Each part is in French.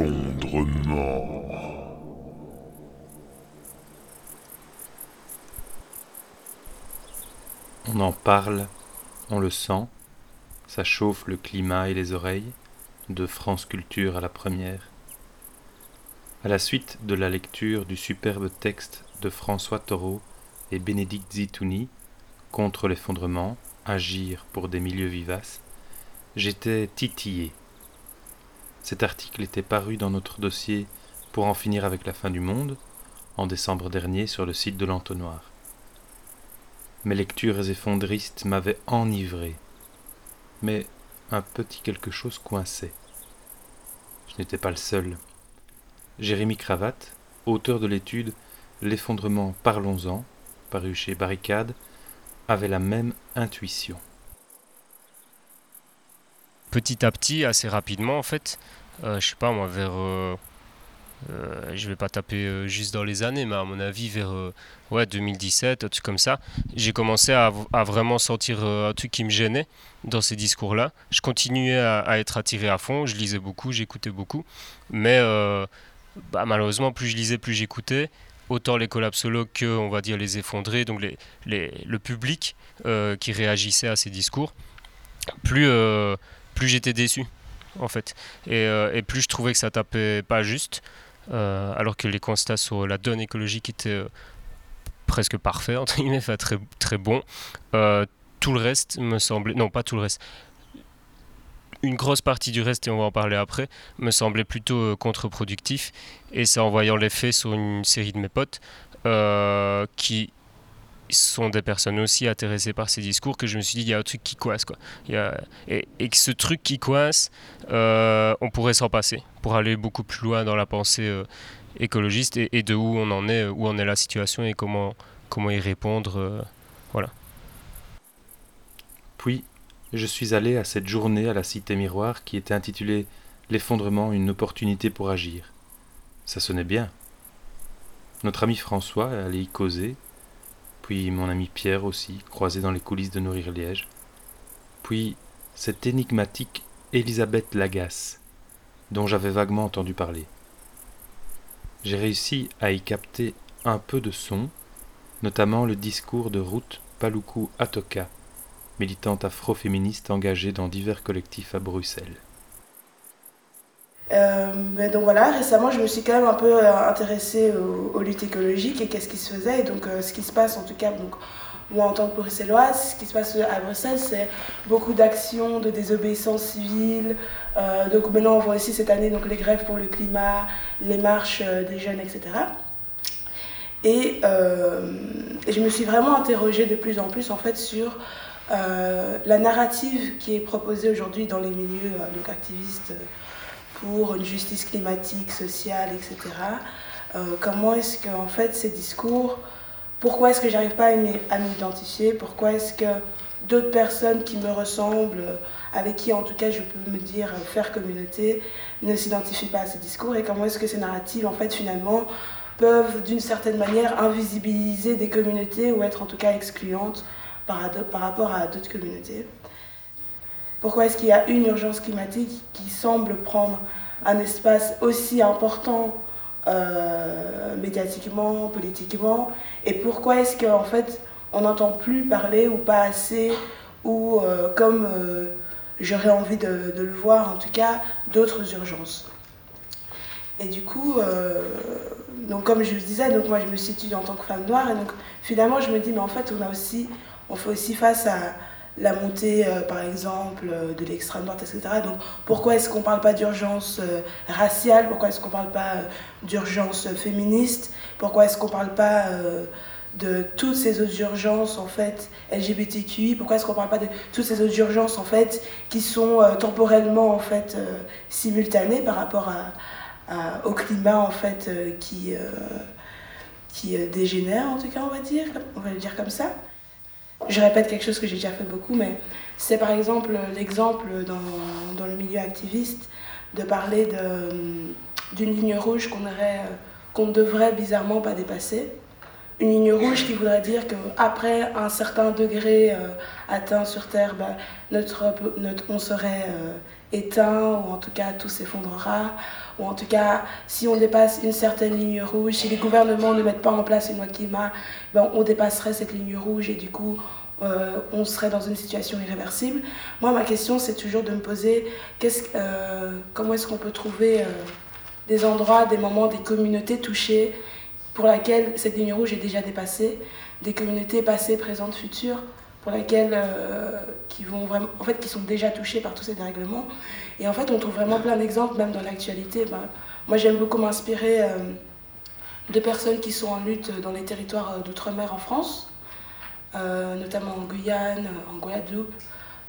On en parle, on le sent, ça chauffe le climat et les oreilles, de France Culture à la première. À la suite de la lecture du superbe texte de François Taureau et Bénédicte Zitouni, Contre l'effondrement, agir pour des milieux vivaces, j'étais titillé. Cet article était paru dans notre dossier pour en finir avec la fin du monde en décembre dernier sur le site de l'entonnoir. Mes lectures effondristes m'avaient enivré, mais un petit quelque chose coinçait. Je n'étais pas le seul. Jérémy Cravate, auteur de l'étude L'effondrement, parlons-en, paru chez Barricade, avait la même intuition. Petit à petit, assez rapidement en fait, euh, je sais pas moi, vers. Euh, euh, je vais pas taper juste dans les années, mais à mon avis, vers ouais, 2017, un truc comme ça, j'ai commencé à, vraiment sentir un truc qui me gênait dans ces discours-là. Je continuais à, être attiré à fond, je lisais beaucoup, j'écoutais beaucoup, mais bah, malheureusement, plus je lisais, plus j'écoutais autant les collapsologues que, on va dire, les effondrés, donc le public euh, qui réagissait à ces discours, plus, euh, plus j'étais déçu, en fait. Et, euh, et, plus je trouvais que ça tapait pas juste, alors que les constats sur la donne écologique étaient presque parfaits, entre guillemets, très, très bons. tout le reste me semblait... Non, pas tout le reste une grosse partie du reste, et on va en parler après, me semblait plutôt euh, contre-productif. Et c'est en voyant les faits sur une série de mes potes euh, qui sont des personnes aussi intéressées par ces discours que je me suis dit il y a un truc qui coince quoi il y a, et, que ce truc qui coince euh, on pourrait s'en passer pour aller beaucoup plus loin dans la pensée écologiste et, de où on en est où en est la situation et comment comment y répondre voilà puis je suis allé à cette journée à la Cité Miroir qui était intitulée L'effondrement, une opportunité pour agir. Ça sonnait bien. Notre ami François allait y causer, puis mon ami Pierre aussi, croisé dans les coulisses de Nourrir Liège, puis cette énigmatique Elisabeth Lagasse, dont j'avais vaguement entendu parler. J'ai réussi à y capter un peu de son, notamment le discours de Ruth Paluku Atoka, militante afroféministe engagée dans divers collectifs à Bruxelles. Euh, ben donc voilà, récemment je me suis quand même un peu euh, intéressée aux, luttes écologiques et qu'est-ce qui se faisait. Et donc euh, ce qui se passe en tout cas, donc, moi en tant que bruxelloise, ce qui se passe à Bruxelles, c'est beaucoup d'actions de désobéissance civile. donc maintenant on voit aussi cette année donc, les grèves pour le climat, les marches des jeunes, etc. Et, et, je me suis vraiment interrogée de plus en plus en fait sur la narrative qui est proposée aujourd'hui dans les milieux donc activistes pour une justice climatique, sociale, etc. Euh, comment est-ce que fait ces discours, pourquoi est-ce que j'arrive pas à m'identifier, pourquoi est-ce que d'autres personnes qui me ressemblent, avec qui en tout cas je peux me dire faire communauté, ne s'identifient pas à ces discours? Et comment est-ce que ces narratives en fait finalement peuvent d'une certaine manière invisibiliser des communautés ou être en tout cas excluantes par rapport à d'autres communautés? Pourquoi est-ce qu'il y a une urgence climatique qui semble prendre un espace aussi important euh, médiatiquement, politiquement? Et pourquoi est-ce qu'en fait on n'entend plus parler ou pas assez ou euh, comme euh, j'aurais envie de, le voir en tout cas d'autres urgences? Et du coup, donc comme je le disais, donc moi je me situe en tant que femme noire et donc finalement je me dis mais en fait on a aussi on fait aussi face à la montée, euh, par exemple, euh, de l'extrême droite, etc. Donc pourquoi est-ce qu'on ne parle pas d'urgence euh, raciale? Pourquoi est-ce qu'on ne parle pas d'urgence féministe? Pourquoi est-ce qu'on ne parle pas de toutes ces autres urgences, en fait, LGBTQI Pourquoi est-ce qu'on ne parle pas de toutes ces autres urgences, en fait, qui sont temporellement, en fait, simultanées par rapport à, au climat, en fait, qui, qui dégénère, en tout cas, on va dire, on va le dire comme ça? Je répète quelque chose que j'ai déjà fait beaucoup, mais c'est par exemple l'exemple dans, dans, le milieu activiste de parler d'une ligne rouge qu'on qu'on devrait bizarrement pas dépasser. Une ligne rouge qui voudrait dire qu'après un certain degré euh, atteint sur Terre, bah, notre, notre, on serait euh, éteint, ou en tout cas tout s'effondrera, ou en tout cas si on dépasse une certaine ligne rouge, si les gouvernements ne mettent pas en place une loi climat, ben, on dépasserait cette ligne rouge et du coup euh, on serait dans une situation irréversible. Moi, ma question, c'est toujours de me poser euh, comment est-ce qu'on peut trouver euh, des endroits, des moments, des communautés touchées pour lesquelles cette ligne rouge est déjà dépassée, des communautés passées, présentes, futures, pour lesquelles qui vont vraiment, en fait, qui sont déjà touchées par tous ces dérèglements. Et en fait, on trouve vraiment plein d'exemples, même dans l'actualité. Ben, moi, j'aime beaucoup m'inspirer de personnes qui sont en lutte dans les territoires d'outre-mer en France euh, notamment en Guyane, en Guadeloupe,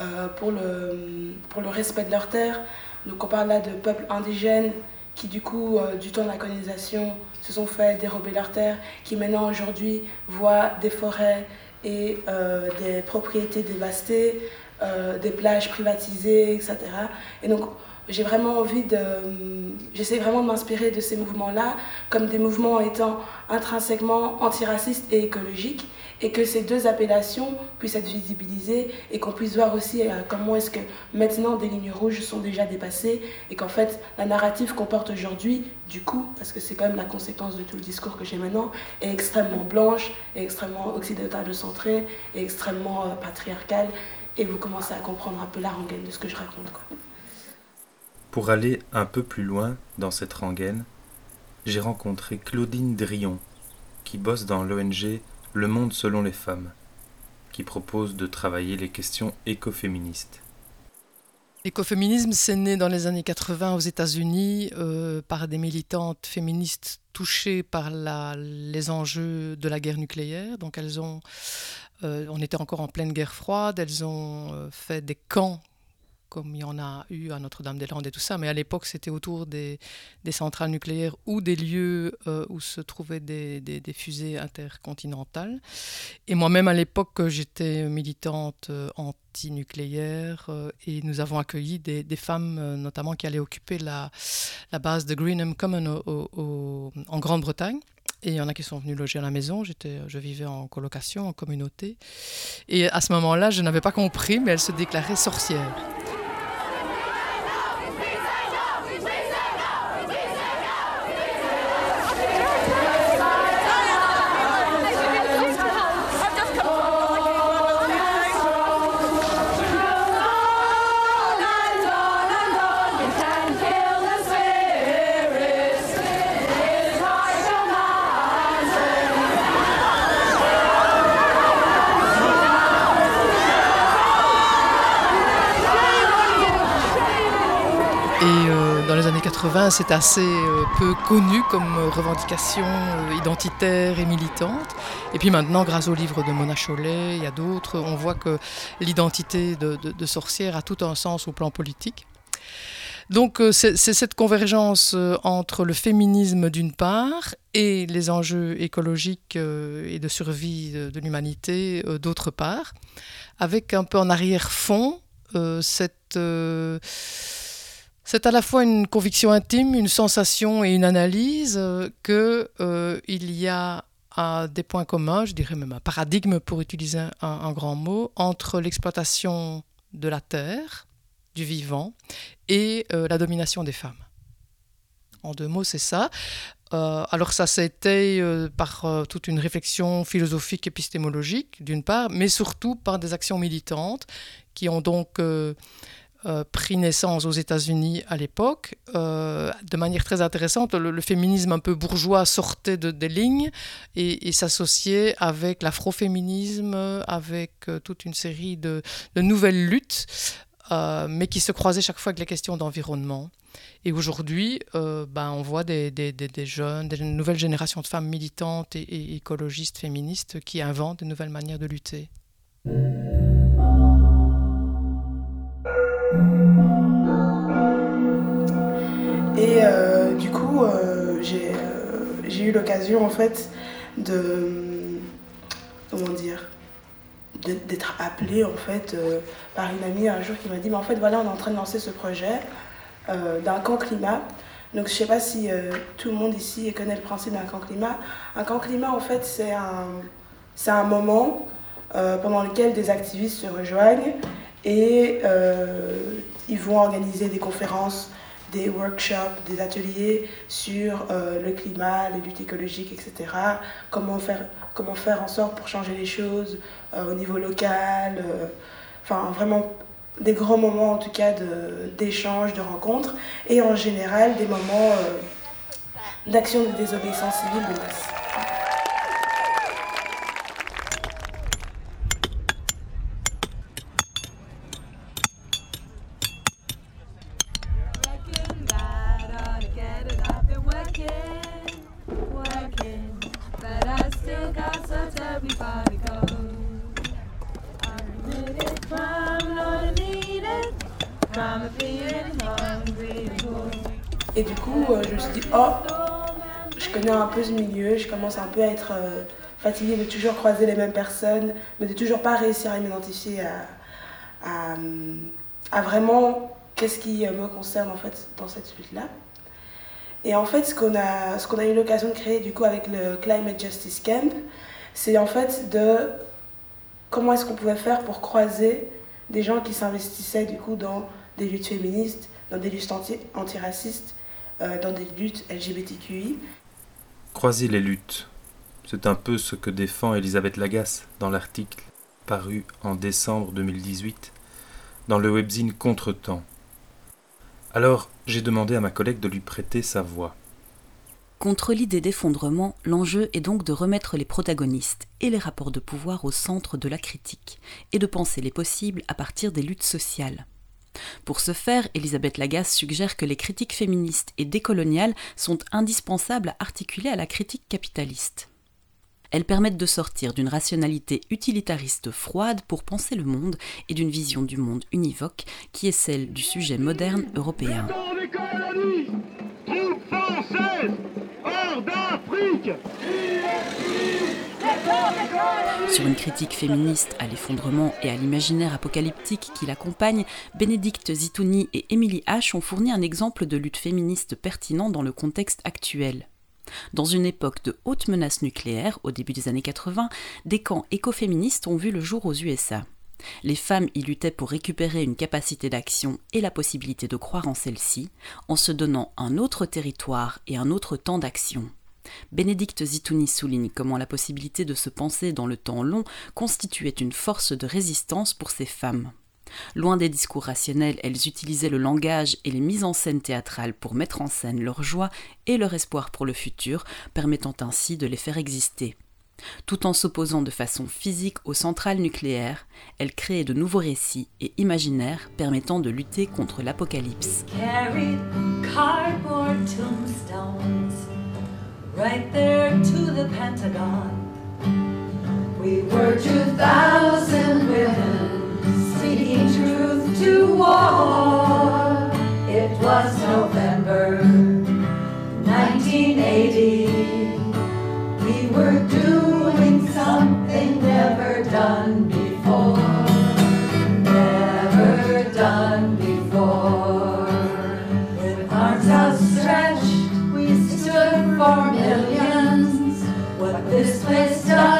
euh, pour, le, pour le respect de leurs terres. Donc on parle là de peuples indigènes qui du coup, euh, du temps de la colonisation, se sont fait dérober leurs terres, qui maintenant aujourd'hui voient des forêts et des propriétés dévastées, des plages privatisées, etc. Et donc j'ai vraiment envie de. J'essaie vraiment de m'inspirer de ces mouvements-là comme des mouvements étant intrinsèquement antiracistes et écologiques et que ces deux appellations puissent être visibilisées et qu'on puisse voir aussi euh, comment est-ce que maintenant des lignes rouges sont déjà dépassées et qu'en fait la narrative qu'on porte aujourd'hui, du coup, parce que c'est quand même la conséquence de tout le discours que j'ai maintenant, est extrêmement blanche, est extrêmement occidentale centrée, est extrêmement euh, patriarcale et vous commencez à comprendre un peu la rengaine de ce que je raconte. Quoi. Pour aller un peu plus loin dans cette rengaine, j'ai rencontré Claudine Drion, qui bosse dans l'ONG Le Monde selon les femmes, qui propose de travailler les questions écoféministes. L'écoféminisme, c'est né dans les années 80 aux États-Unis euh, par des militantes féministes touchées par les enjeux de la guerre nucléaire. Donc elles ont, euh, on était encore en pleine guerre froide, elles ont euh, fait des camps comme il y en a eu à Notre-Dame-des-Landes et tout ça, mais à l'époque c'était autour des, centrales nucléaires ou des lieux euh, où se trouvaient des, fusées intercontinentales. Et moi-même à l'époque j'étais militante euh, anti-nucléaire euh, et nous avons accueilli des, femmes notamment qui allaient occuper la, base de Greenham Common en Grande-Bretagne. Et il y en a qui sont venus loger à la maison. J'étais, je vivais en colocation, en communauté. Et à ce moment-là, je n'avais pas compris, mais elles se déclaraient c'est assez euh, peu connu comme revendication euh, identitaire et militante. Et puis maintenant, grâce au livre de Mona Chollet, il y a d'autres, on voit que l'identité de, sorcière a tout un sens au plan politique. Donc euh, c'est cette convergence entre le féminisme d'une part et les enjeux écologiques et de survie de l'humanité d'autre part, avec un peu en arrière-fond cette c'est à la fois une conviction intime, une sensation et une analyse euh, qu'il euh, y a des points communs, je dirais même un paradigme pour utiliser un, grand mot, entre l'exploitation de la terre, du vivant, et euh, la domination des femmes. En deux mots, c'est ça. alors ça, c'était par toute une réflexion philosophique, épistémologique, d'une part, mais surtout par des actions militantes qui ont donc euh, pris naissance aux États-Unis à l'époque. Euh, de manière très intéressante, le, féminisme un peu bourgeois sortait de, des lignes et, s'associait avec l'afroféminisme, avec euh, toute une série de, nouvelles luttes, mais qui se croisaient chaque fois avec les questions d'environnement. Et aujourd'hui, ben, on voit des, des, des, jeunes, des nouvelles générations de femmes militantes et, et écologistes féministes qui inventent de nouvelles manières de lutter. L'occasion en fait de. Comment dire D'être appelée en fait par une amie un jour qui m'a dit Mais en fait, voilà, on est en train de lancer ce projet d'un camp climat. Donc je sais pas si tout le monde ici connaît le principe d'un camp climat. Un camp climat, en fait, c'est un, un moment pendant lequel des activistes se rejoignent et ils vont organiser des conférences, des workshops, des ateliers sur euh, le climat, les luttes écologiques, etc. Comment faire, comment faire en sorte pour changer les choses euh, au niveau local. euh, Enfin, vraiment des grands moments en tout cas d'échanges, de, rencontres. Et en général, des moments d'action de désobéissance civile oh, je connais un peu ce milieu, je commence un peu à être euh, fatiguée de toujours croiser les mêmes personnes, mais de toujours pas réussir à m'identifier à, vraiment qu'est-ce qui euh, me concerne en fait dans cette lutte-là. Et en fait, ce qu'on a, ce a eu l'occasion de créer du coup avec le Climate Justice Camp, c'est en fait de comment est-ce qu'on pouvait faire pour croiser des gens qui s'investissaient du coup dans des luttes féministes, dans des luttes anti- antiracistes, dans des luttes LGBTQI. Croiser les luttes. C'est un peu ce que défend Elisabeth Lagasse dans l'article paru en décembre 2018 dans le webzine Contretemps. Alors, j'ai demandé à ma collègue de lui prêter sa voix. Contre l'idée d'effondrement, l'enjeu est donc de remettre les protagonistes et les rapports de pouvoir au centre de la critique et de penser les possibles à partir des luttes sociales. Pour ce faire, Elisabeth Lagasse suggère que les critiques féministes et décoloniales sont indispensables à articuler à la critique capitaliste. Elles permettent de sortir d'une rationalité utilitariste froide pour penser le monde et d'une vision du monde univoque qui est celle du sujet moderne européen. Sur une critique féministe à l'effondrement et à l'imaginaire apocalyptique qui l'accompagne, Bénédicte Zitouni et Émilie H ont fourni un exemple de lutte féministe pertinent dans le contexte actuel. Dans une époque de haute menace nucléaire, au début des années 80, des camps écoféministes ont vu le jour aux USA. Les femmes y luttaient pour récupérer une capacité d'action et la possibilité de croire en celle-ci, en se donnant un autre territoire et un autre temps d'action. Bénédicte Zitouni souligne comment la possibilité de se penser dans le temps long constituait une force de résistance pour ces femmes. Loin des discours rationnels, elles utilisaient le langage et les mises en scène théâtrales pour mettre en scène leur joie et leur espoir pour le futur, permettant ainsi de les faire exister. Tout en s'opposant de façon physique aux centrales nucléaires, elles créaient de nouveaux récits et imaginaires permettant de lutter contre l'apocalypse. right there to the past. This place